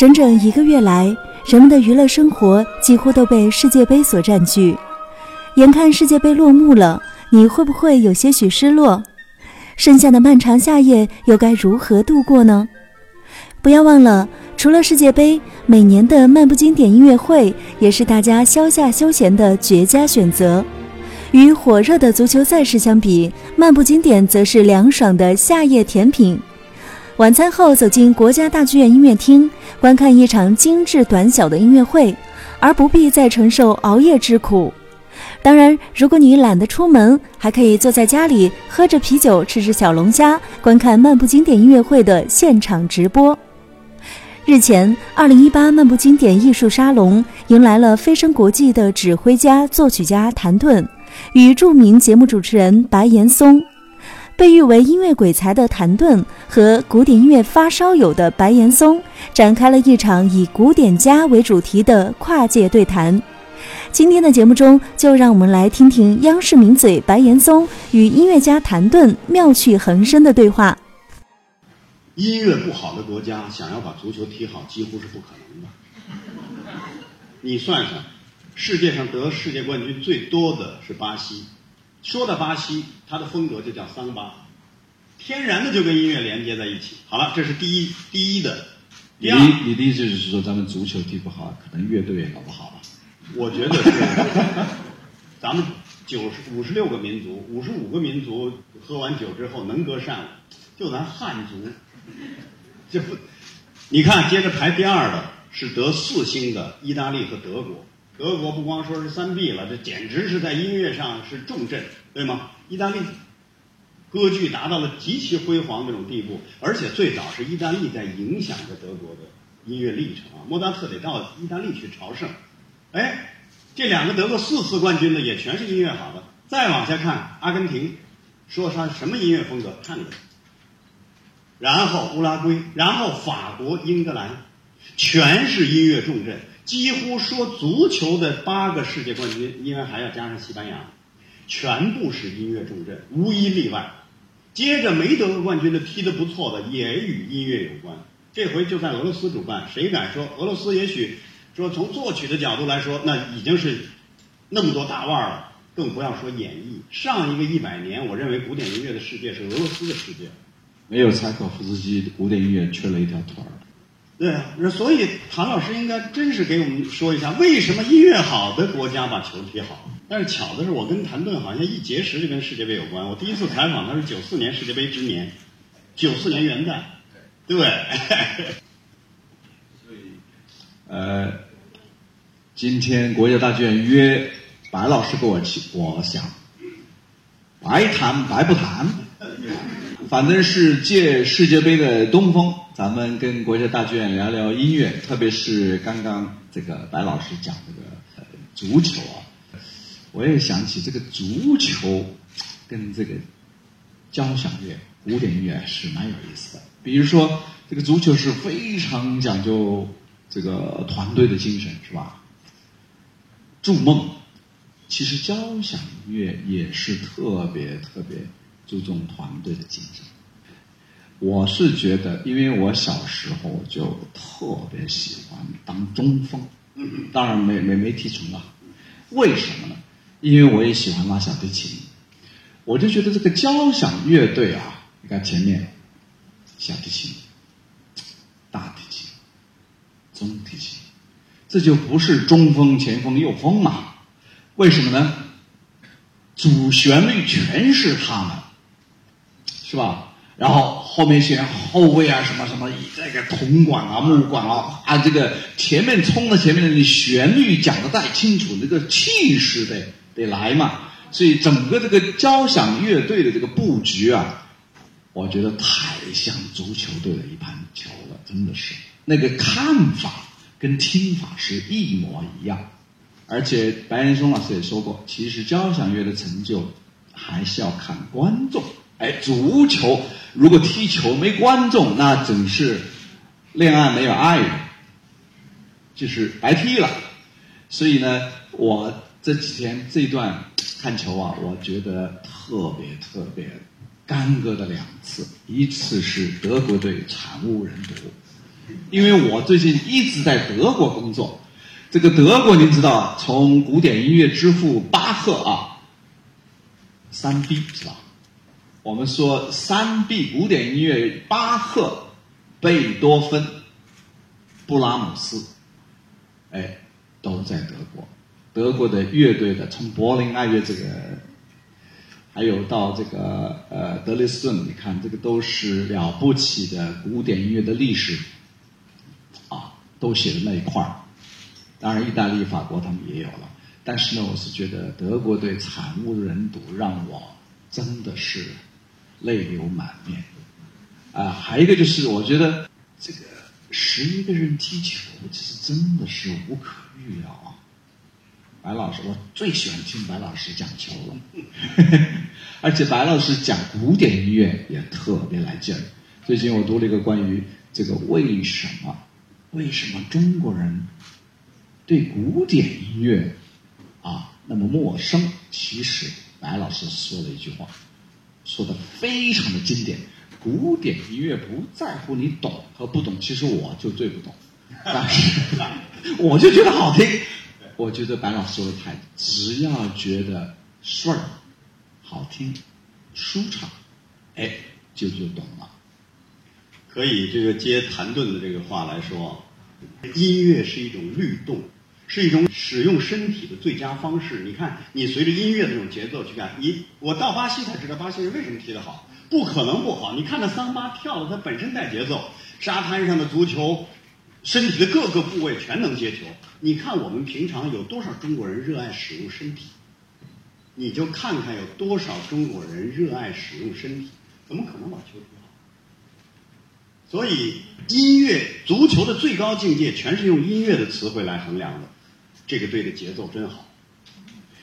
整整一个月来，人们的娱乐生活几乎都被世界杯所占据。眼看世界杯落幕了，你会不会有些许失落？剩下的漫长夏夜又该如何度过呢？不要忘了，除了世界杯，每年的漫步经典音乐会也是大家消夏休闲的绝佳选择。与火热的足球赛事相比，漫步经典则是凉爽的夏夜甜品。晚餐后走进国家大剧院音乐厅，观看一场精致短小的音乐会，而不必再承受熬夜之苦。当然，如果你懒得出门，还可以坐在家里喝着啤酒，吃着小龙虾，观看漫步经典音乐会的现场直播。日前，二零一八漫步经典艺术沙龙迎来了飞升国际的指挥家、作曲家谭盾。与著名节目主持人白岩松，被誉为音乐鬼才的谭盾和古典音乐发烧友的白岩松展开了一场以古典家为主题的跨界对谈。今天的节目中，就让我们来听听央视名嘴白岩松与音乐家谭盾妙趣横生的对话。音乐不好的国家，想要把足球踢好，几乎是不可能的。你算算。世界上得世界冠军最多的是巴西，说到巴西，它的风格就叫桑巴，天然的就跟音乐连接在一起。好了，这是第一第一的。你你的意思就是说，咱们足球踢不好，可能乐队也搞不好了。我觉得是，咱们九十五十六个民族，五十五个民族喝完酒之后能歌善舞，就咱汉族，这不，你看接着排第二的是得四星的意大利和德国。德国不光说是三 B 了，这简直是在音乐上是重镇，对吗？意大利歌剧达到了极其辉煌这种地步，而且最早是意大利在影响着德国的音乐历程啊。莫扎特得到意大利去朝圣，哎，这两个得过四次冠军的也全是音乐好的。再往下看，阿根廷说他什么音乐风格？探戈，然后乌拉圭，然后法国、英格兰，全是音乐重镇。几乎说足球的八个世界冠军，因为还要加上西班牙，全部是音乐重镇，无一例外。接着没得过冠军的踢得不错的，也与音乐有关。这回就在俄罗斯主办，谁敢说俄罗斯？也许说从作曲的角度来说，那已经是那么多大腕了，更不要说演绎。上一个一百年，我认为古典音乐的世界是俄罗斯的世界，没有柴可夫斯基，古典音乐缺了一条腿儿。对啊，所以谭老师应该真是给我们说一下，为什么音乐好的国家把球踢好。但是巧的是，我跟谭盾好像一结识就跟世界杯有关。我第一次采访他是九四年世界杯之年，九四年元旦，对。所以，呃，今天国家大剧院约白老师跟我去，我想白谈白不谈，反正是借世界杯的东风。咱们跟国家大剧院聊聊音乐，特别是刚刚这个白老师讲这个呃足球啊，我也想起这个足球跟这个交响乐、古典音乐是蛮有意思的。比如说，这个足球是非常讲究这个团队的精神，是吧？筑梦，其实交响乐也是特别特别注重团队的精神。我是觉得，因为我小时候就特别喜欢当中锋，当然没没没踢成啊。为什么呢？因为我也喜欢拉小提琴，我就觉得这个交响乐队啊，你看前面小提琴、大提琴、中提琴，这就不是中锋、前锋、右锋嘛？为什么呢？主旋律全是他们，是吧？然后后面选后卫啊，什么什么，这个铜管啊、木管啊，啊，这个前面冲到前面的，你旋律讲的太清楚，那个气势得得来嘛。所以整个这个交响乐队的这个布局啊，我觉得太像足球队的一盘球了，真的是那个看法跟听法是一模一样。而且白岩松老师也说过，其实交响乐的成就还是要看观众。哎，足球如果踢球没观众，那真是恋爱没有爱人，就是白踢了。所以呢，我这几天这段看球啊，我觉得特别特别干戈的两次，一次是德国队惨无人睹，因为我最近一直在德国工作。这个德国您知道，从古典音乐之父巴赫啊，三 B 是吧？我们说三 B 古典音乐，巴赫、贝多芬、布拉姆斯，哎，都在德国。德国的乐队的，从柏林爱乐这个，还有到这个呃德累斯顿，你看这个都是了不起的古典音乐的历史，啊，都写的那一块儿。当然，意大利、法国他们也有了，但是呢，我是觉得德国队惨无人睹，让我真的是泪流满面。啊，还有一个就是，我觉得这个十一个人踢球，其实真的是无可预料啊。白老师，我最喜欢听白老师讲球了，而且白老师讲古典音乐也特别来劲儿。最近我读了一个关于这个为什么为什么中国人对古典音乐啊那么陌生，其实白老师说了一句话，说的非常的经典：古典音乐不在乎你懂和不懂，其实我就最不懂，但是我就觉得好听。我觉得白老师说的太，只要觉得顺儿、好听、舒畅，哎，就就懂了。可以这个接谭盾的这个话来说，音乐是一种律动，是一种使用身体的最佳方式。你看，你随着音乐的这种节奏去干，你我到巴西才知道巴西人为什么踢得好，不可能不好。你看那桑巴跳的，它本身带节奏，沙滩上的足球。身体的各个部位全能接球。你看我们平常有多少中国人热爱使用身体？你就看看有多少中国人热爱使用身体，怎么可能把球踢好？所以音乐足球的最高境界全是用音乐的词汇来衡量的。这个队的节奏真好，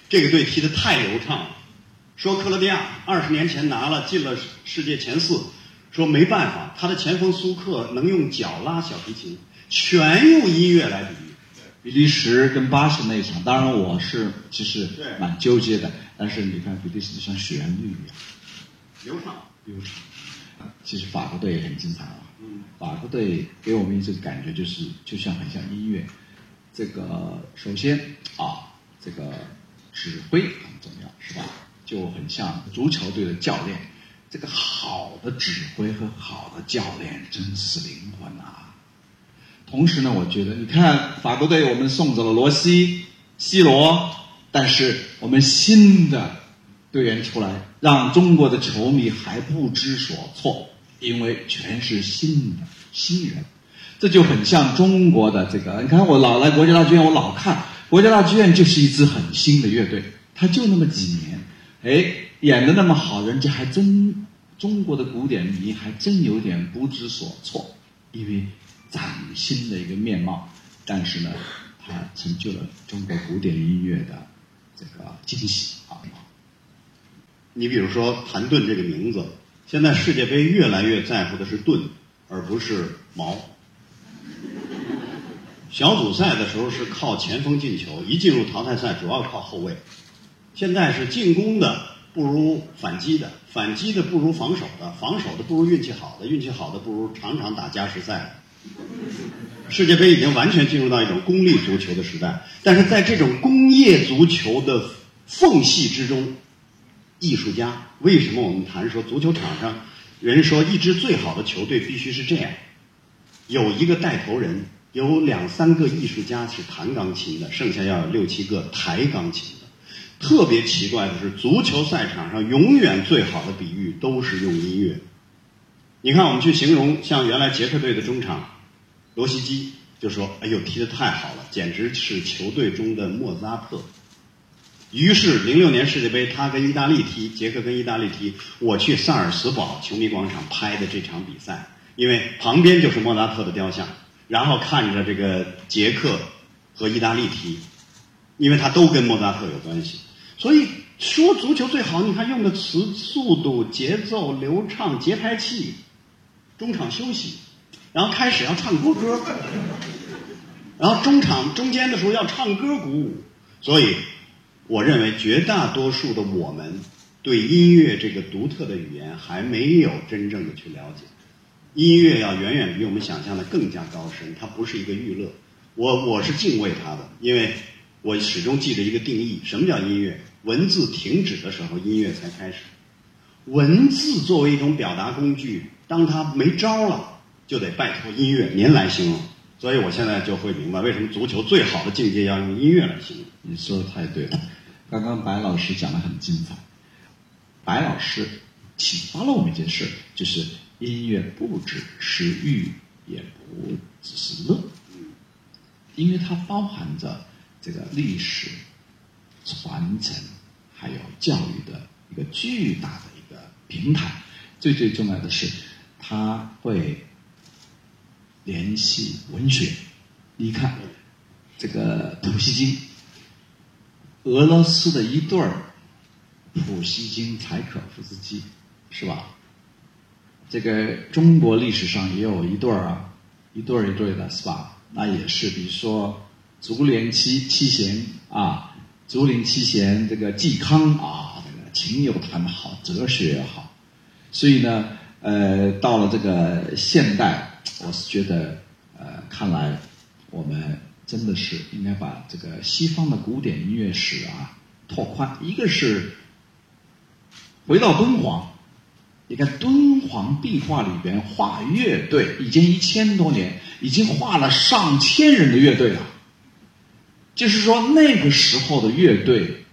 这个队踢得太流畅了。说克罗地亚二十年前拿了进了世界前四，说没办法，他的前锋苏克能用脚拉小提琴。全用音乐来比喻，比利时跟巴西那一场，当然我是其实蛮纠结的，但是你看比利时就像旋律一样，流畅流畅。其实法国队也很精彩啊，法国队给我们一种感觉就是就像很像音乐。这个首先啊，这个指挥很重要，是吧？就很像足球队的教练，这个好的指挥和好的教练真是灵魂啊。同时呢，我觉得你看法国队，我们送走了罗西、C 罗，但是我们新的队员出来，让中国的球迷还不知所措，因为全是新的新人，这就很像中国的这个。你看我老来国家大剧院，我老看国家大剧院就是一支很新的乐队，他就那么几年，哎，演的那么好，人家还真中国的古典迷还真有点不知所措，因为。崭新的一个面貌，但是呢，它成就了中国古典音乐的这个惊喜啊！你比如说谭盾这个名字，现在世界杯越来越在乎的是盾，而不是矛。小组赛的时候是靠前锋进球，一进入淘汰赛主要靠后卫。现在是进攻的不如反击的，反击的不如防守的，防守的不如运气好的，运气好的不如常常打加时赛。世界杯已经完全进入到一种功利足球的时代，但是在这种工业足球的缝隙之中，艺术家为什么我们谈说足球场上人说一支最好的球队必须是这样，有一个带头人，有两三个艺术家是弹钢琴的，剩下要有六七个抬钢琴的。特别奇怪的是，足球赛场上永远最好的比喻都是用音乐。你看，我们去形容像原来捷克队的中场。罗西基就说：“哎呦，踢得太好了，简直是球队中的莫扎特。”于是，零六年世界杯，他跟意大利踢，捷克跟意大利踢，我去萨尔茨堡球迷广场拍的这场比赛，因为旁边就是莫扎特的雕像，然后看着这个捷克和意大利踢，因为他都跟莫扎特有关系。所以说，足球最好，你看用的词：速度、节奏、流畅、节拍器，中场休息。然后开始要唱国歌，然后中场中间的时候要唱歌鼓舞，所以我认为绝大多数的我们对音乐这个独特的语言还没有真正的去了解。音乐要远远比我们想象的更加高深，它不是一个娱乐。我我是敬畏它的，因为我始终记着一个定义：什么叫音乐？文字停止的时候，音乐才开始。文字作为一种表达工具，当它没招了，就得拜托音乐您来形容。所以我现在就会明白，为什么足球最好的境界要用音乐来形容。你说的太对了，刚刚白老师讲的很精彩。白老师启发了我们一件事，就是音乐不只是娱，也不只是乐。因为它包含着这个历史传承，还有教育的一个巨大的一个平台。最最重要的是，它会联系文学。你看，这个普希金，俄罗斯的一对儿，普希金、柴可夫斯基，是吧？这个中国历史上也有一对儿啊，一对儿一对的，是吧？那也是，比如说竹林七七贤啊，竹林七贤这个嵇康啊，这个情有他们好，哲学也好。所以呢，呃，到了这个现代，我是觉得，呃，看来我们真的是应该把这个西方的古典音乐史啊拓宽。一个是回到敦煌。你看敦煌壁画里边画乐队，已经一千多年，已经画了上千人的乐队了。就是说那个时候的乐队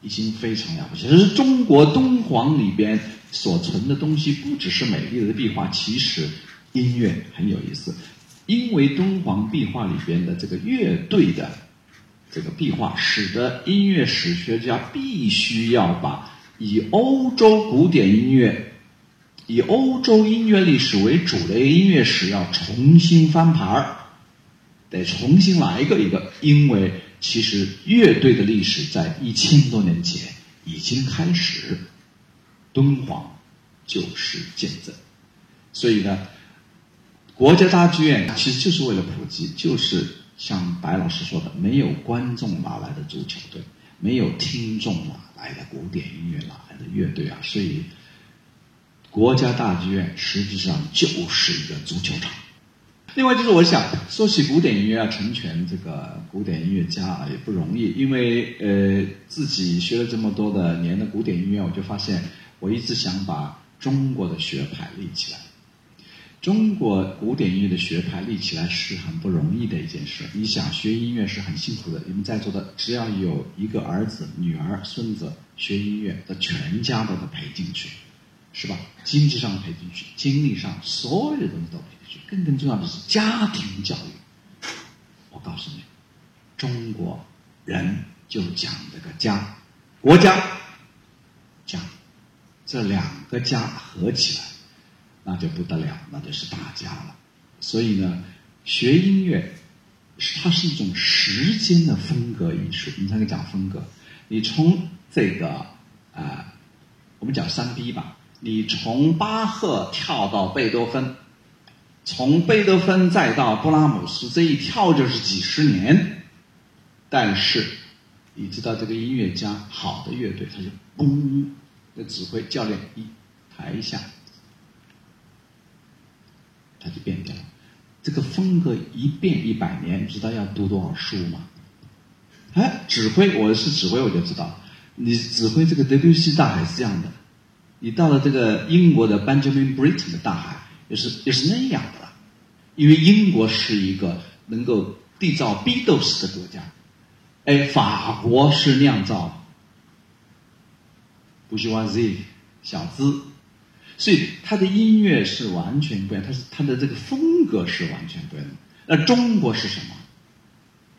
已经非常了不起。就是中国敦煌里边所存的东西，不只是美丽的壁画，其实音乐很有意思。因为敦煌壁画里边的这个乐队的这个壁画，使得音乐史学家必须要把。以欧洲古典音乐、以欧洲音乐历史为主的音乐史要重新翻盘儿，得重新来一个一个，因为其实乐队的历史在一千多年前已经开始，敦煌就是见证。所以呢，国家大剧院其实就是为了普及，就是像白老师说的，没有观众哪来的足球队？没有听众哪来的古典音乐？哪来的乐队啊？所以，国家大剧院实际上就是一个足球场。另外，就是我想说起古典音乐要成全这个古典音乐家啊，也不容易。因为呃，自己学了这么多的年的古典音乐，我就发现，我一直想把中国的学派立起来。中国古典音乐的学派立起来是很不容易的一件事。你想学音乐是很辛苦的。你们在座的只要有一个儿子、女儿、孙子学音乐，的全家都得赔进去，是吧？经济上赔进去，精力上所有的东西都赔进去。更更重要的是家庭教育。我告诉你，中国人就讲这个家，国家家，这两个家合起来。那就不得了，那就是大家了。所以呢，学音乐，它是一种时间的风格艺术。你才能讲风格。你从这个啊，我们讲三 B 吧。你从巴赫跳到贝多芬，从贝多芬再到布拉姆斯，这一跳就是几十年。但是，你知道这个音乐家好的乐队，他就嘣的指挥教练一台下。它就变掉了。这个风格一变一百年，你知道要读多少书吗？哎，指挥我是指挥，我就知道，你指挥这个德彪西大海是这样的，你到了这个英国的 Benjamin Britten 的大海，也是也是那样的了。因为英国是一个能够缔造 Beatles 的国家，哎，法国是酿造布希瓦 Z 小资。所以他的音乐是完全不一样，他是他的这个风格是完全不一样的。那中国是什么？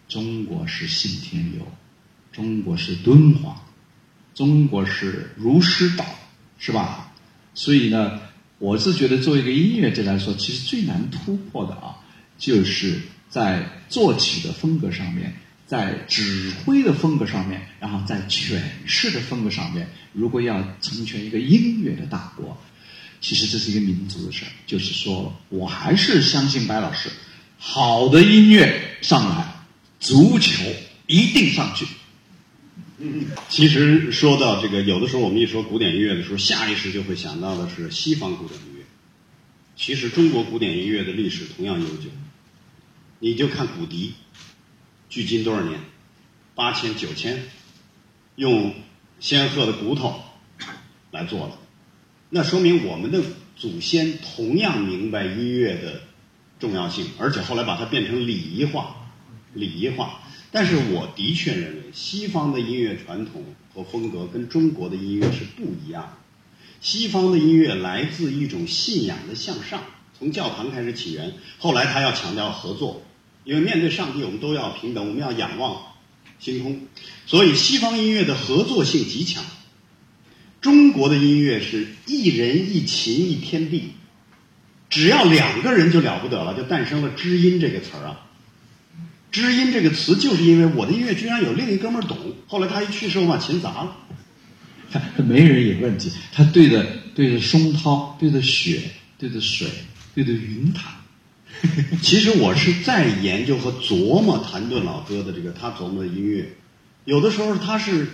中国是信天游，中国是敦煌，中国是儒师道，是吧？所以呢，我是觉得作为一个音乐家来说，其实最难突破的啊，就是在作曲的风格上面，在指挥的风格上面，然后在诠释的风格上面，如果要成全一个音乐的大国。其实这是一个民族的事儿，就是说我还是相信白老师，好的音乐上来，足球一定上去。嗯嗯，其实说到这个，有的时候我们一说古典音乐的时候，下意识就会想到的是西方古典音乐。其实中国古典音乐的历史同样悠久。你就看古笛，距今多少年？八千、九千，用仙鹤的骨头来做了，那说明我们的祖先同样明白音乐的重要性，而且后来把它变成礼仪化、礼仪化。但是我的确认为，西方的音乐传统和风格跟中国的音乐是不一样的。西方的音乐来自一种信仰的向上，从教堂开始起源，后来他要强调合作，因为面对上帝，我们都要平等，我们要仰望星空，所以西方音乐的合作性极强。中国的音乐是一人一琴一天地，只要两个人就了不得了，就诞生了“知音”这个词儿啊。知音这个词，就是因为我的音乐居然有另一哥们儿懂。后来他一去世，我把琴砸了。他 没人有问题，他对着对着松涛，对着雪，对着水，对着云塔。其实我是在研究和琢磨谭盾老哥的这个他琢磨的音乐，有的时候他是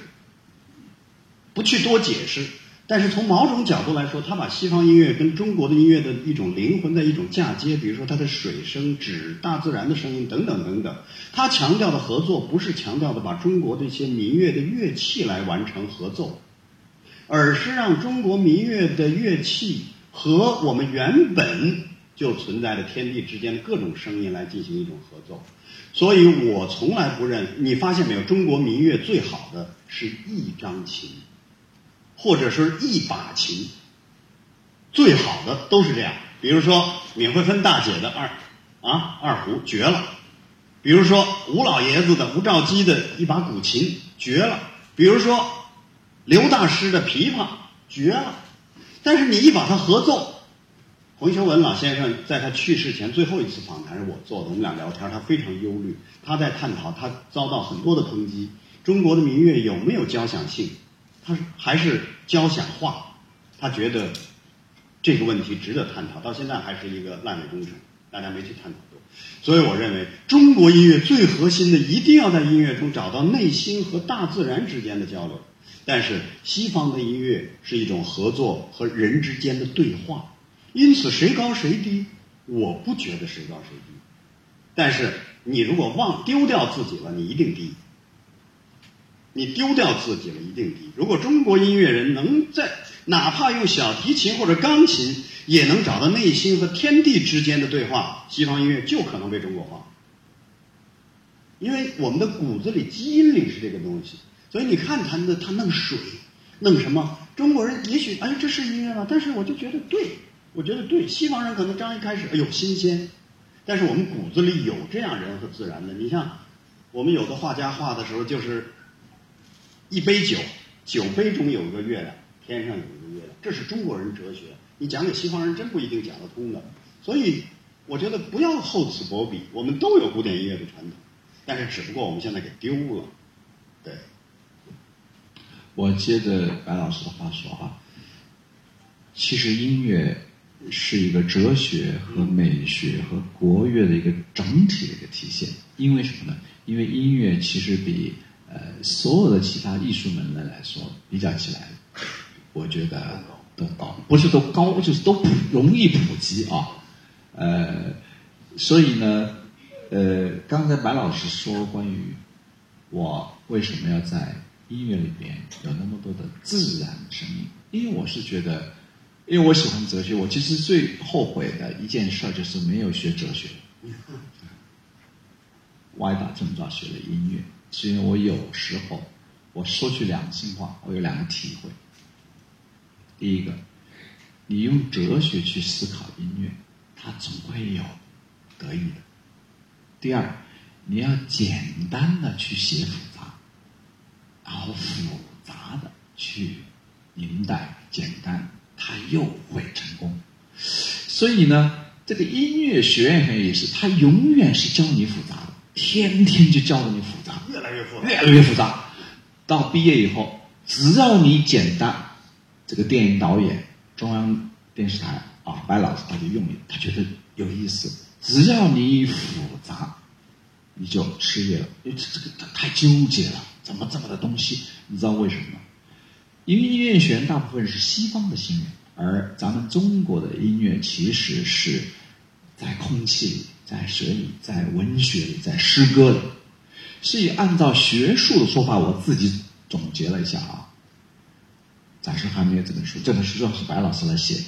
不去多解释。但是从某种角度来说，他把西方音乐跟中国的音乐的一种灵魂的一种嫁接，比如说它的水声、指大自然的声音等等等等。他强调的合作，不是强调的把中国的一些民乐的乐器来完成合奏，而是让中国民乐的乐器和我们原本就存在的天地之间的各种声音来进行一种合奏。所以我从来不认，你发现没有？中国民乐最好的是一张琴。或者是一把琴，最好的都是这样。比如说闵惠芬大姐的二啊二胡绝了，比如说吴老爷子的吴兆基的一把古琴绝了，比如说刘大师的琵琶绝了。但是你一把它合奏，洪修文老先生在他去世前最后一次访谈是我做的，我们俩聊天，他非常忧虑，他在探讨他遭到很多的抨击，中国的民乐有没有交响性？他还是交响化，他觉得这个问题值得探讨，到现在还是一个烂尾工程，大家没去探讨过。所以我认为，中国音乐最核心的一定要在音乐中找到内心和大自然之间的交流。但是西方的音乐是一种合作和人之间的对话，因此谁高谁低，我不觉得谁高谁低。但是你如果忘丢掉自己了，你一定低。你丢掉自己了，一定低。如果中国音乐人能在哪怕用小提琴或者钢琴，也能找到内心和天地之间的对话，西方音乐就可能被中国化。因为我们的骨子里、基因里是这个东西，所以你看他的他弄水，弄什么？中国人也许哎，这是音乐吗？但是我就觉得对，我觉得对。西方人可能刚一开始哎呦新鲜，但是我们骨子里有这样人和自然的。你像我们有的画家画的时候就是。一杯酒，酒杯中有一个月亮，天上有一个月亮，这是中国人哲学。你讲给西方人，真不一定讲得通的。所以，我觉得不要厚此薄彼。我们都有古典音乐的传统，但是只不过我们现在给丢了。对。我接着白老师的话说啊，其实音乐是一个哲学和美学和国乐的一个整体的一个体现。因为什么呢？因为音乐其实比。呃，所有的其他艺术门类来说，比较起来，我觉得都高，不是都高，就是都普容易普及啊。呃，所以呢，呃，刚才白老师说关于我为什么要在音乐里边有那么多的自然声音，因为我是觉得，因为我喜欢哲学，我其实最后悔的一件事就是没有学哲学，歪打正着学了音乐。是因为我有时候，我说句良心话，我有两个体会。第一个，你用哲学去思考音乐，它总会有得意的。第二，你要简单的去写复杂，然后复杂的去明白简单，它又会成功。所以呢，这个音乐学院也是，它永远是教你复杂的。天天就教你复杂，越来越复杂，越来越复杂。到毕业以后，只要你简单，这个电影导演、中央电视台啊，白老师他就用你，他觉得有意思。只要你复杂，你就失业了。因为这个太纠结了，怎么这么的东西？你知道为什么吗？因为音乐学院大部分是西方的新人，而咱们中国的音乐其实是在空气里、在水里、在文学里、在诗歌里。所以，按照学术的说法，我自己总结了一下啊。暂时还没有这本书，这本书要是白老师来写。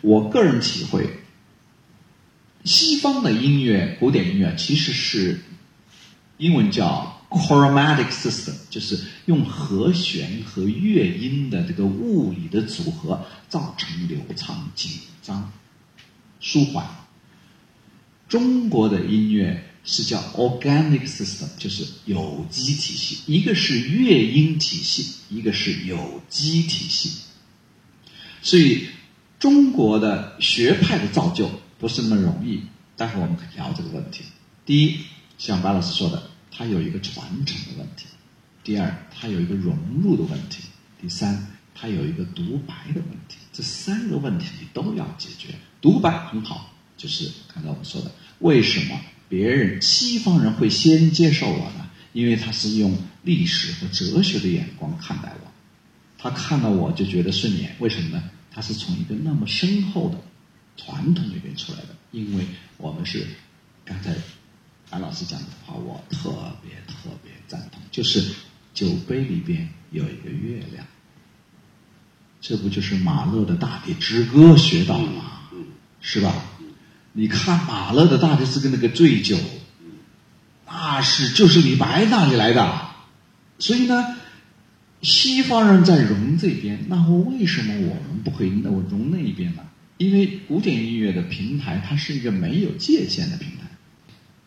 我个人体会，西方的音乐，古典音乐其实是英文叫 chromatic system，就是用和弦和乐音的这个物理的组合，造成流畅、紧张、舒缓。中国的音乐。是叫 organic system，就是有机体系。一个是乐音体系，一个是有机体系。所以，中国的学派的造就不是那么容易。待会儿我们可以聊这个问题。第一，像白老师说的，它有一个传承的问题；第二，它有一个融入的问题；第三，它有一个独白的问题。这三个问题你都要解决。独白很好，就是刚才我们说的，为什么？别人西方人会先接受我呢，因为他是用历史和哲学的眼光看待我，他看到我就觉得顺眼。为什么呢？他是从一个那么深厚的传统里边出来的。因为我们是刚才安老师讲的话，我特别特别赞同，就是酒杯里边有一个月亮，这不就是马勒的大地之歌学到了吗？是吧？你看马勒的大是跟那个醉酒，那是就是李白那里来的，所以呢，西方人在融这边，那么为什么我们不可以那我融那一边呢？因为古典音乐的平台，它是一个没有界限的平台。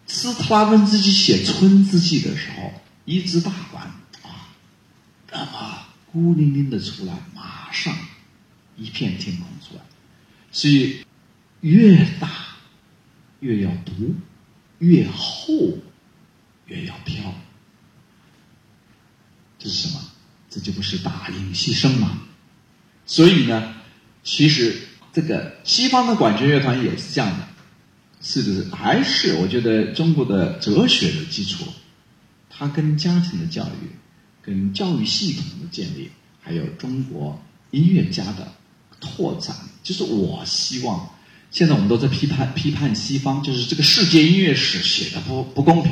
斯特拉文斯基写《春之祭》的时候，一支大管啊，那么孤零零的出来，马上一片天空出来，所以越大。越要读，越厚，越要飘。这是什么？这就不是大音牺牲吗？所以呢，其实这个西方的管弦乐团也是这样的，是不是？还是我觉得中国的哲学的基础，它跟家庭的教育、跟教育系统的建立，还有中国音乐家的拓展，就是我希望。现在我们都在批判批判西方，就是这个世界音乐史写的不不公平，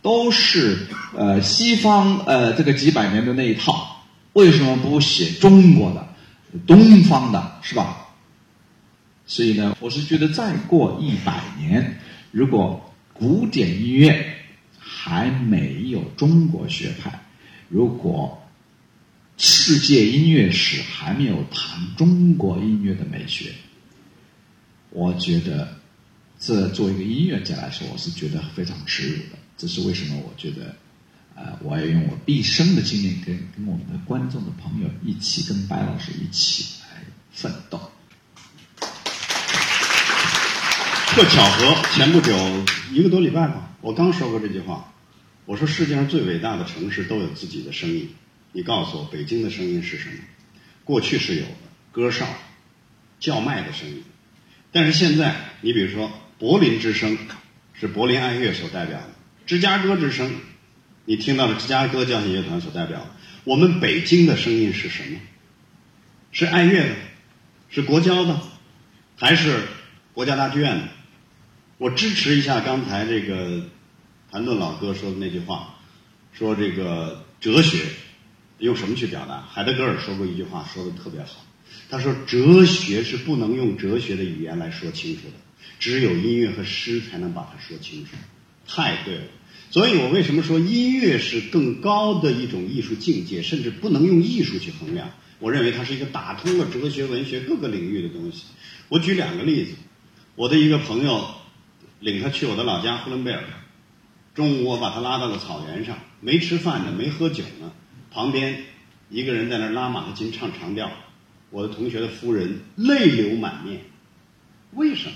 都是呃西方呃这个几百年的那一套，为什么不写中国的东方的，是吧？所以呢，我是觉得再过一百年，如果古典音乐还没有中国学派，如果世界音乐史还没有谈中国音乐的美学。我觉得，这作为一个音乐家来说，我是觉得非常耻辱的。这是为什么？我觉得，呃，我要用我毕生的经验，跟跟我们的观众的朋友一起，跟白老师一起来奋斗。特巧合，前不久一个多礼拜吧，我刚说过这句话。我说世界上最伟大的城市都有自己的声音。你告诉我，北京的声音是什么？过去是有的，歌哨、叫卖的声音。但是现在，你比如说柏林之声，是柏林爱乐所代表的；芝加哥之声，你听到的芝加哥交响乐团所代表的。我们北京的声音是什么？是爱乐的，是国交的，还是国家大剧院的？我支持一下刚才这个谭盾老哥说的那句话，说这个哲学用什么去表达？海德格尔说过一句话，说的特别好。他说：“哲学是不能用哲学的语言来说清楚的，只有音乐和诗才能把它说清楚。”太对了，所以我为什么说音乐是更高的一种艺术境界，甚至不能用艺术去衡量？我认为它是一个打通了哲学、文学各个领域的东西。我举两个例子，我的一个朋友领他去我的老家呼伦贝尔，中午我把他拉到了草原上，没吃饭呢，没喝酒呢，旁边一个人在那拉马头琴唱长调。我的同学的夫人泪流满面，为什么？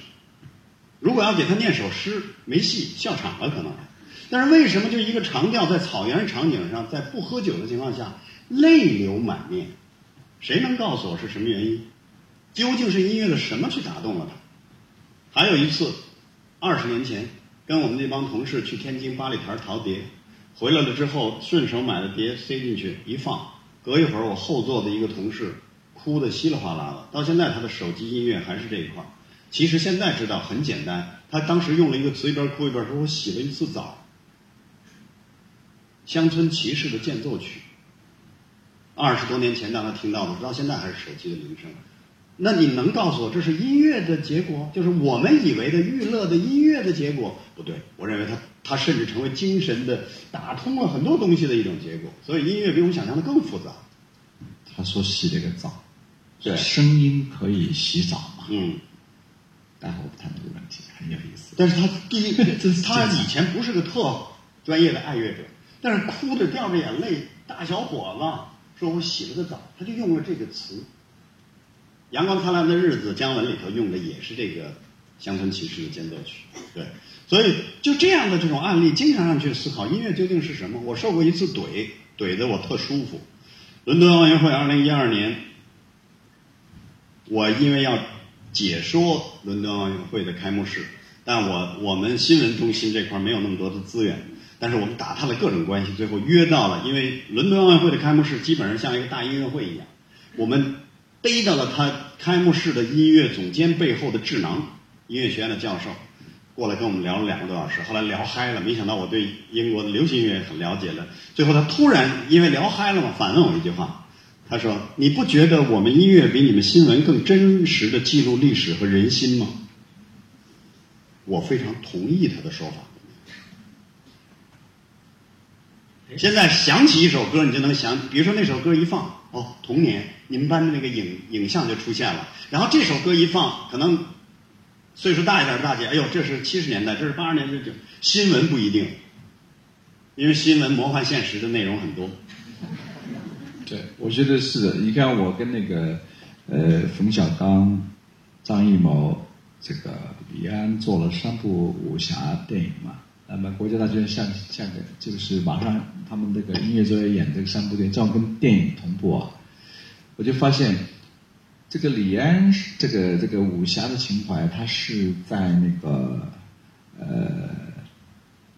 如果要给他念首诗，没戏，笑场了可能。但是为什么就一个长调在草原场景上，在不喝酒的情况下泪流满面？谁能告诉我是什么原因？究竟是音乐的什么去打动了他？还有一次，二十年前跟我们那帮同事去天津八里台淘碟，回来了之后顺手买了碟塞进去一放，隔一会儿我后座的一个同事。哭的稀里哗啦的。到现在他的手机音乐还是这一块儿。其实现在知道很简单，他当时用了一个词，一边哭一边说：“我洗了一次澡。”乡村骑士的间奏曲，二十多年前让他听到的，到现在还是手机的铃声。那你能告诉我这是音乐的结果？就是我们以为的娱乐的音乐的结果？不对，我认为它它甚至成为精神的打通了很多东西的一种结果。所以音乐比我们想象的更复杂。他说洗了个澡，对声音可以洗澡嘛？嗯，待会儿我们谈这个问题，很有意思。但是他第一，他以前不是个特专业的爱乐者，但是哭着掉着眼泪，大小伙子说我洗了个澡，他就用了这个词。阳光灿烂的日子，姜文里头用的也是这个乡村骑士的间奏曲，对，所以就这样的这种案例，经常让去思考音乐究竟是什么。我受过一次怼，怼得我特舒服。伦敦奥运会二零一二年，我因为要解说伦敦奥运会的开幕式，但我我们新闻中心这块没有那么多的资源，但是我们打探了各种关系，最后约到了，因为伦敦奥运会的开幕式基本上像一个大音乐会一样，我们逮到了他开幕式的音乐总监背后的智囊，音乐学院的教授，过来跟我们聊了两个多小时，后来聊嗨了，没想到我对英国的流行音乐很了解了，最后他突然因为聊嗨了嘛，反问我一句话。他说：“你不觉得我们音乐比你们新闻更真实的记录历史和人心吗？”我非常同意他的说法。现在想起一首歌，你就能想，比如说那首歌一放，哦，童年，你们班的那个影影像就出现了。然后这首歌一放，可能岁数大一点的大姐，哎呦，这是七十年代，这是八十年代，这新闻不一定，因为新闻魔幻现实的内容很多。对，我觉得是的。你看，我跟那个呃冯小刚、张艺谋、这个李安做了三部武侠电影嘛。那么国家大剧院下下个就是马上他们这个音乐作业演这个三部电影，正好跟电影同步啊。我就发现，这个李安这个这个武侠的情怀，他是在那个呃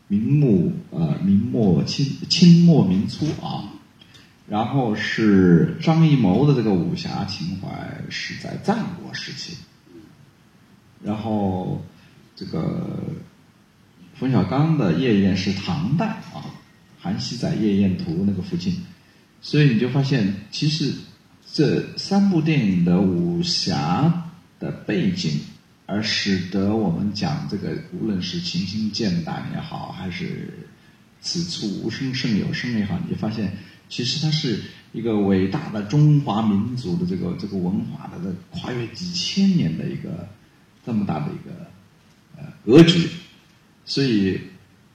明末呃明末清清末明初啊。然后是张艺谋的这个武侠情怀是在战国时期，然后这个冯小刚的夜宴是唐代啊，韩熙载夜宴图那个附近，所以你就发现其实这三部电影的武侠的背景，而使得我们讲这个无论是群星剑胆也好，还是此处无声胜有声也好，你就发现。其实它是一个伟大的中华民族的这个这个文化的这跨越几千年的一个这么大的一个呃格局，所以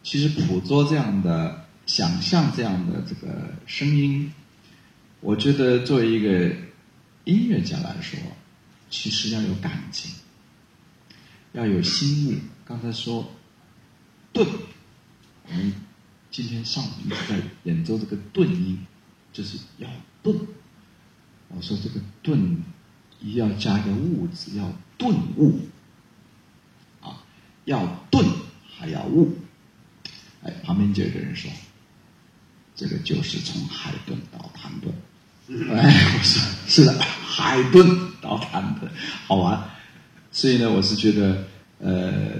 其实捕捉这样的想象这样的这个声音，我觉得作为一个音乐家来说，其实要有感情，要有心意。刚才说顿，我们。今天上午一直在演奏这个顿音，就是要顿。我说这个顿，一要加个悟字，要顿悟。啊，要顿还要悟。哎，旁边就有个人说，这个就是从海顿到谭顿。哎，我说是的，海顿到谭顿，好玩。所以呢，我是觉得，呃。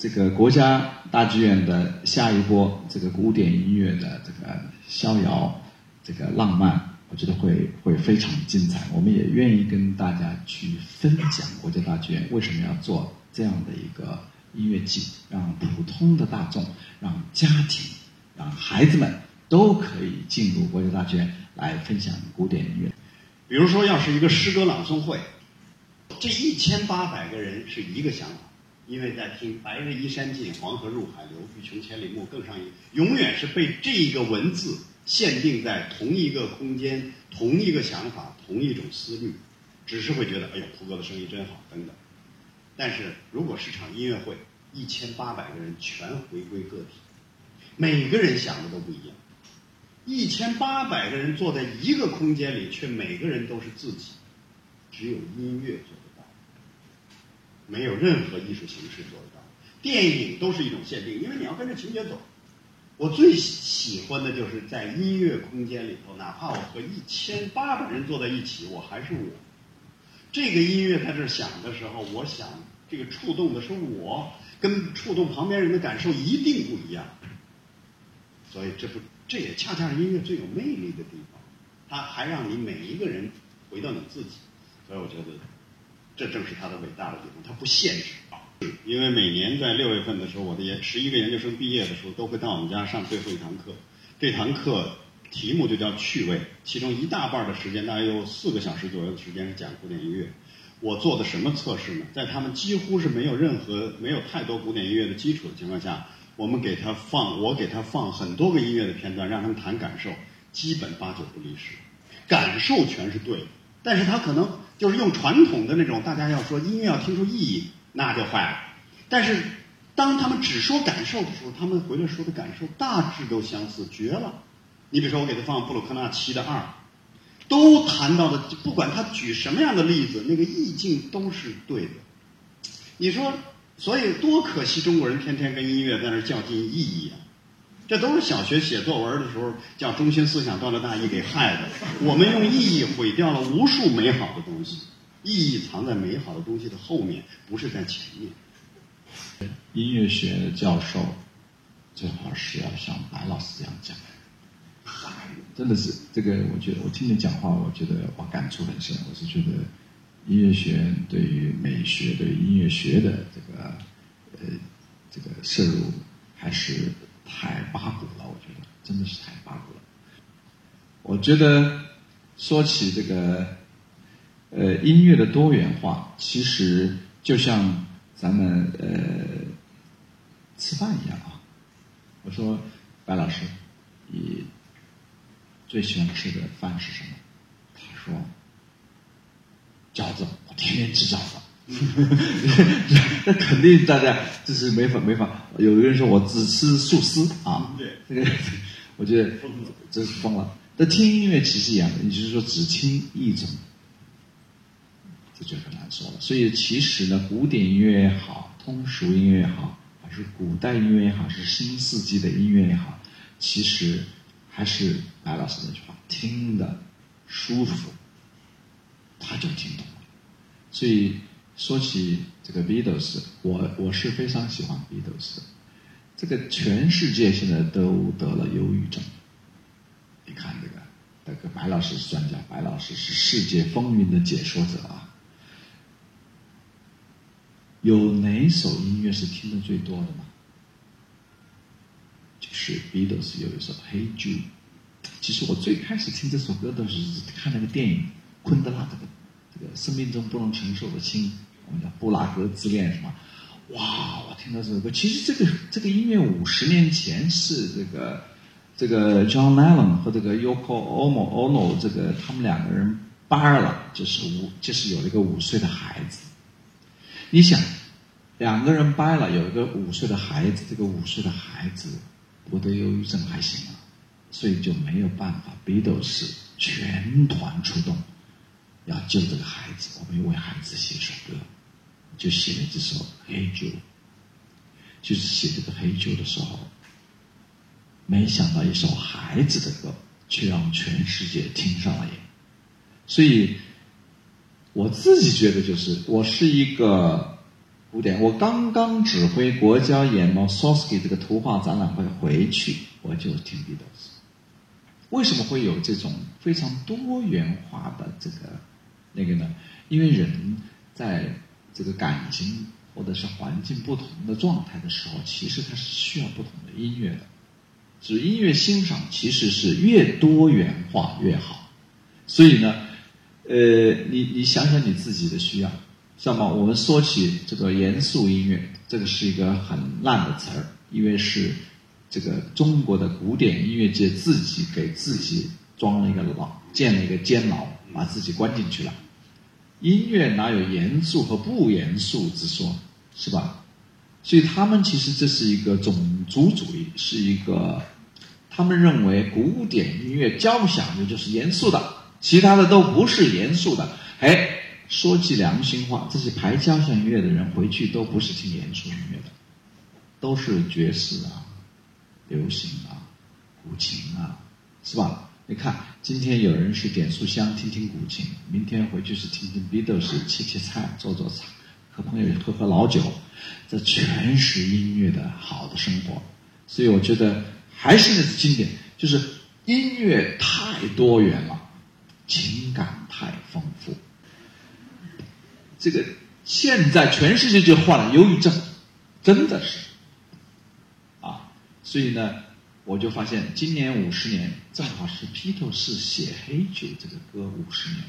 这个国家大剧院的下一波这个古典音乐的这个逍遥，这个浪漫，我觉得会会非常精彩。我们也愿意跟大家去分享国家大剧院为什么要做这样的一个音乐季，让普通的大众、让家庭、让孩子们都可以进入国家大剧院来分享古典音乐。比如说，要是一个诗歌朗诵会，这一千八百个人是一个想法。因为在听“白日依山尽，黄河入海流，欲穷千里目，更上一”，永远是被这一个文字限定在同一个空间、同一个想法、同一种思虑，只是会觉得“哎呦，胡歌的声音真好”等等。但是如果是场音乐会，一千八百个人全回归个体，每个人想的都不一样，一千八百个人坐在一个空间里，却每个人都是自己，只有音乐做。没有任何艺术形式做得到，电影都是一种限定，因为你要跟着情节走。我最喜欢的就是在音乐空间里头，哪怕我和一千八百人坐在一起，我还是我。这个音乐在这儿响的时候，我想这个触动的是我，跟触动旁边人的感受一定不一样。所以这不，这也恰恰是音乐最有魅力的地方，它还让你每一个人回到你自己。所以我觉得，这正是它的伟大的地方，它不限制。因为每年在六月份的时候，我的研十一个研究生毕业的时候，都会到我们家上最后一堂课。这堂课题目就叫趣味，其中一大半的时间，大约有四个小时左右的时间是讲古典音乐。我做的什么测试呢？在他们几乎是没有任何、没有太多古典音乐的基础的情况下，我们给他放，我给他放很多个音乐的片段，让他们谈感受，基本八九不离十，感受全是对的。但是他可能就是用传统的那种，大家要说音乐要听出意义，那就坏了。但是当他们只说感受的时候，他们回来说的感受大致都相似，绝了。你比如说，我给他放布鲁克纳七的二。都谈到的，不管他举什么样的例子，那个意境都是对的。你说，所以多可惜，中国人天天跟音乐在那较劲意义啊！这都是小学写作文的时候叫中心思想断了大义给害的。我们用意义毁掉了无数美好的东西，意义藏在美好的东西的后面，不是在前面。音乐学教授最好是要像白老师这样讲。真的是这个，我觉得我听你讲话，我觉得我感触很深。我是觉得音乐学院对于美学、对音乐学的这个呃这个摄入还是太八股了。我觉得真的是太八股了。我觉得说起这个呃音乐的多元化，其实就像咱们呃吃饭一样啊。我说白老师，你。最喜欢吃的饭是什么？他说：“饺子，我天天吃饺子。” 那肯定大家这是没法没法。有的人说我只吃素丝啊，这个 我觉得这是疯了。那听音乐其实一样的，你就是说只听一种，这就很难说了。所以其实呢，古典音乐也好，通俗音乐也好，还是古代音乐也好，是新世纪的音乐也好，其实。还是白老师那句话，听的舒服，他就听懂了。所以说起这个 Beatles，我我是非常喜欢 Beatles 的。这个全世界现在都得了忧郁症。你看这个，这个白老师是专家，白老师是世界风云的解说者啊。有哪首音乐是听的最多的吗？就是 Beatles 有一首《Hey Jude》，其实我最开始听这首歌的时候是，看那个电影《昆德拉的这个生命中不能承受的轻》，我们叫布拉格之恋什么？哇！我听到这首歌，其实这个这个音乐五十年前是这个这个 John Lennon 和这个 Yoko Ono Ono 这个他们两个人掰了，就是五就是有了一个五岁的孩子。你想，两个人掰了，有一个五岁的孩子，这个五岁的孩子。我的忧郁症还行啊，所以就没有办法。Beatles 全团出动，要救这个孩子。我们为孩子写首歌，就写了这首《黑酒》。就是写这个《黑酒》的时候，没想到一首孩子的歌，却让全世界听上了瘾。所以，我自己觉得，就是我是一个。古典，我刚刚指挥国家演毛 s o s k y 这个图画展览会回去，我就听 Beatles。为什么会有这种非常多元化的这个那个呢？因为人在这个感情或者是环境不同的状态的时候，其实它是需要不同的音乐的。是音乐欣赏其实是越多元化越好。所以呢，呃，你你想想你自己的需要。那么我们说起这个严肃音乐，这个是一个很烂的词儿，因为是这个中国的古典音乐界自己给自己装了一个牢，建了一个监牢，把自己关进去了。音乐哪有严肃和不严肃之说，是吧？所以他们其实这是一个种族主义，是一个他们认为古典音乐交响乐就是严肃的，其他的都不是严肃的。哎。说句良心话，这些排交响乐的人回去都不是听严肃音乐的，都是爵士啊、流行啊、古琴啊，是吧？你看，今天有人是点束香听听古琴，明天回去是听听 Beatles 切切菜做做菜，和朋友喝喝老酒，这全是音乐的好的生活。所以我觉得还是那经典，就是音乐太多元了，情感太丰富。这个现在全世界就患了忧郁症，真的是啊，所以呢。我就发现，今年五十年正好是披头士写《黑酒》这个歌五十年，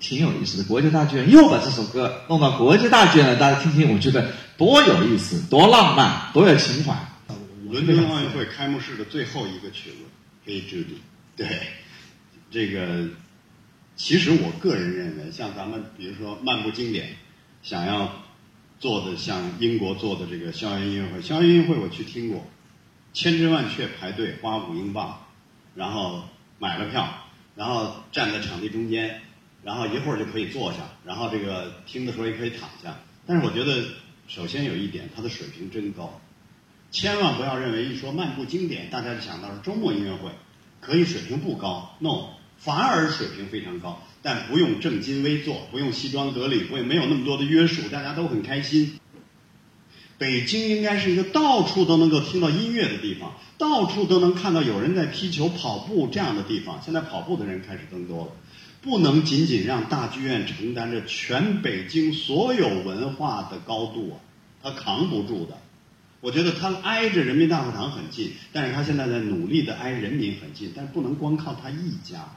挺有意思的。国家大剧院又把这首歌弄到国家大剧院了，大家听听，我觉得多有意思，多浪漫，多有情怀。伦敦奥运会开幕式的最后一个曲子《黑 Judy》，对，这个其实我个人认为，像咱们比如说漫步经典，想要做的像英国做的这个校园音乐会，校园音乐会我去听过。千真万确排队花五英镑，然后买了票，然后站在场地中间，然后一会儿就可以坐下，然后这个听的时候也可以躺下。但是我觉得，首先有一点，它的水平真高，千万不要认为一说漫步经典，大家就想到是周末音乐会，可以水平不高，no，反而水平非常高，但不用正襟危坐，不用西装革履，不没有那么多的约束，大家都很开心。北京应该是一个到处都能够听到音乐的地方，到处都能看到有人在踢球、跑步这样的地方。现在跑步的人开始增多了，不能仅仅让大剧院承担着全北京所有文化的高度啊，他扛不住的。我觉得他挨着人民大会堂很近，但是他现在在努力的挨人民很近，但不能光靠他一家。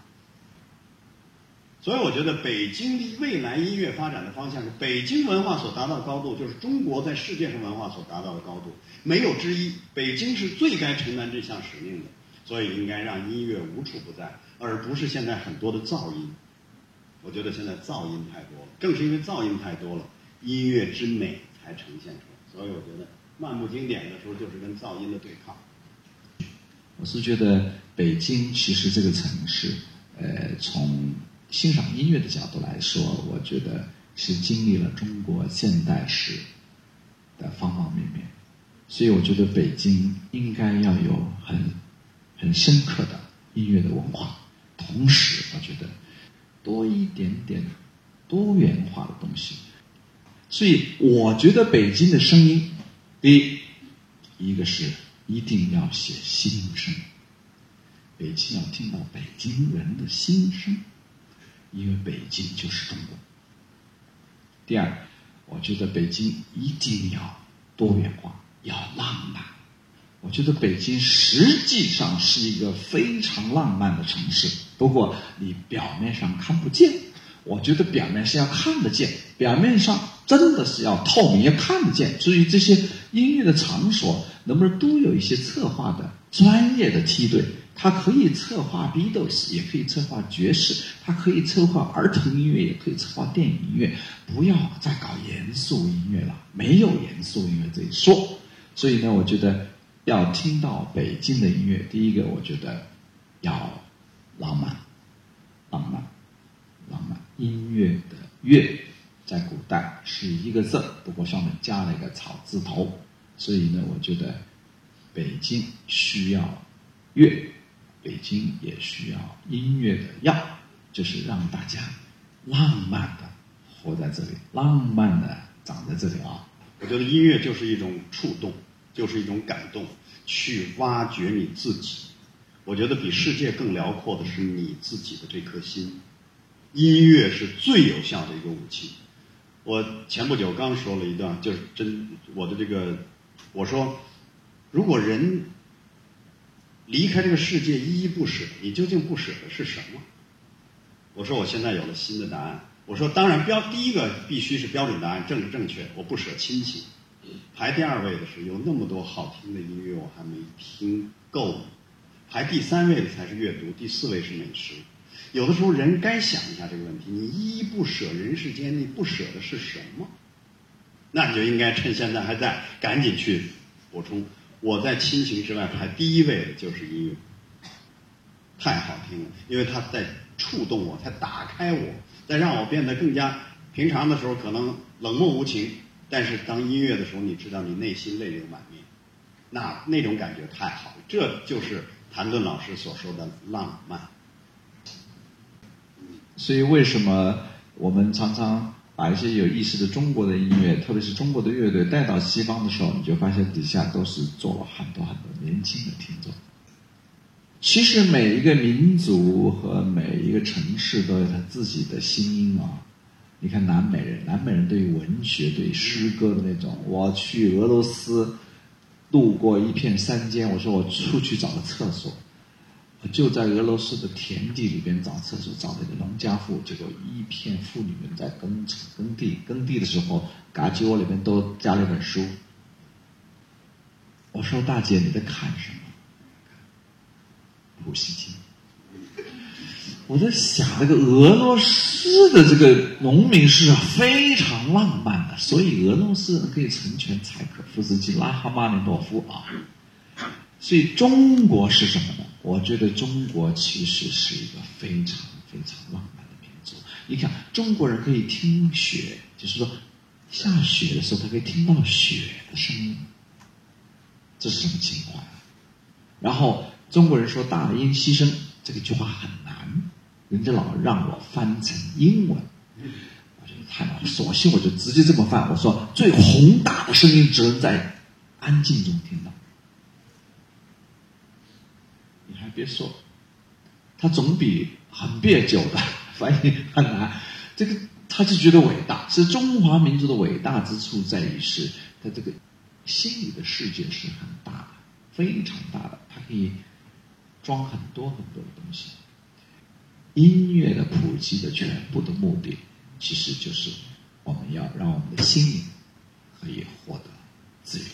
所以我觉得北京的未来音乐发展的方向是北京文化所达到的高度，就是中国在世界上文化所达到的高度，没有之一。北京是最该承担这项使命的，所以应该让音乐无处不在，而不是现在很多的噪音。我觉得现在噪音太多了，正是因为噪音太多了，音乐之美才呈现出来。所以我觉得漫步经典的时候就是跟噪音的对抗。我是觉得北京其实这个城市，呃，从欣赏音乐的角度来说，我觉得是经历了中国现代史的方方面面，所以我觉得北京应该要有很很深刻的音乐的文化，同时我觉得多一点点多元化的东西。所以我觉得北京的声音，第一，一个是一定要写心声，北京要听到北京人的心声。因为北京就是中国。第二，我觉得北京一定要多元化，要浪漫。我觉得北京实际上是一个非常浪漫的城市，不过你表面上看不见。我觉得表面是要看得见，表面上真的是要透明，要看得见。所以这些音乐的场所能不能都有一些策划的专业的梯队？它可以策划 Beatles，也可以策划爵士，它可以策划儿童音乐，也可以策划电影音乐。不要再搞严肃音乐了，没有严肃音乐这一说。所以呢，我觉得要听到北京的音乐，第一个我觉得要浪漫，浪漫，浪漫。音乐的“乐”在古代是一个字，不过上面加了一个草字头。所以呢，我觉得北京需要乐。北京也需要音乐的药，就是让大家浪漫的活在这里，浪漫的长在这里啊！我觉得音乐就是一种触动，就是一种感动，去挖掘你自己。我觉得比世界更辽阔的是你自己的这颗心。音乐是最有效的一个武器。我前不久刚说了一段，就是真我的这个，我说，如果人。离开这个世界依依不舍，你究竟不舍的是什么？我说我现在有了新的答案。我说当然标第一个必须是标准答案，政治正确。我不舍亲情。排第二位的是有那么多好听的音乐我还没听够。排第三位的才是阅读，第四位是美食。有的时候人该想一下这个问题：你依依不舍人世间，你不舍的是什么？那你就应该趁现在还在，赶紧去补充。我在亲情之外排第一位的就是音乐，太好听了，因为它在触动我，在打开我，在让我变得更加平常的时候可能冷漠无情，但是当音乐的时候，你知道你内心泪流满面，那那种感觉太好了，这就是谭盾老师所说的浪漫。所以为什么我们常常把一些有意思的中国的音乐，特别是中国的乐队带到西方的时候，你就发现底下都是坐了很多很多年轻的听众。其实每一个民族和每一个城市都有他自己的心音啊。你看南美人，南美人对于文学、对于诗歌的那种，我去俄罗斯，路过一片山间，我说我出去找个厕所，就在俄罗斯的田地里边找厕所，找那个农家妇，结果一片妇女们在耕耕地，耕地的时候，嘎叽窝里面都加了本书。我说大姐你在看什么？普希金，我在想那个俄罗斯的这个农民是非常浪漫的，所以俄罗斯人可以成全柴可夫斯基、拉哈马尼诺夫啊。所以中国是什么呢？我觉得中国其实是一个非常非常浪漫的民族。你看，中国人可以听雪，就是说下雪的时候，他可以听到雪的声音，这是什么情况？然后。中国人说“大音希声”这个句话很难，人家老让我翻成英文，我觉得太难，索性我就直接这么翻。我说：“最宏大的声音只能在安静中听到。”别说，他总比很别扭的 翻译很难。这个他就觉得伟大，是中华民族的伟大之处在于是他这个心里的世界是很大的，非常大的，他可以。装很多很多的东西，音乐的普及的全部的目的，其实就是我们要让我们的心灵可以获得自由，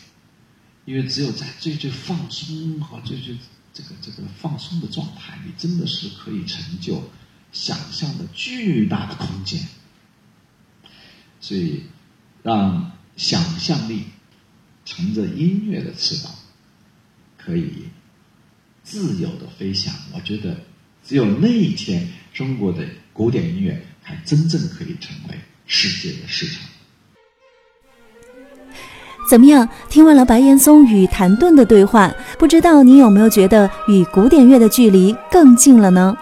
因为只有在最最放松和最最这个这个放松的状态你，真的是可以成就想象的巨大的空间。所以，让想象力乘着音乐的翅膀，可以。自由的飞翔，我觉得只有那一天，中国的古典音乐才真正可以成为世界的市场。怎么样？听完了白岩松与谭盾的对话，不知道你有没有觉得与古典乐的距离更近了呢？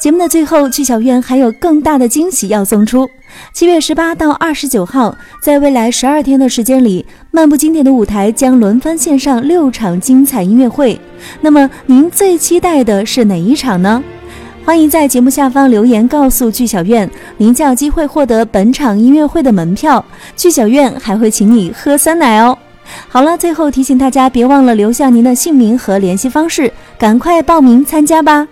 节目的最后，剧小院还有更大的惊喜要送出。七月十八到二十九号，在未来十二天的时间里，漫步经典的舞台将轮番献上六场精彩音乐会。那么，您最期待的是哪一场呢？欢迎在节目下方留言告诉剧小院，您将有机会获得本场音乐会的门票。剧小院还会请你喝酸奶哦。好了，最后提醒大家，别忘了留下您的姓名和联系方式，赶快报名参加吧。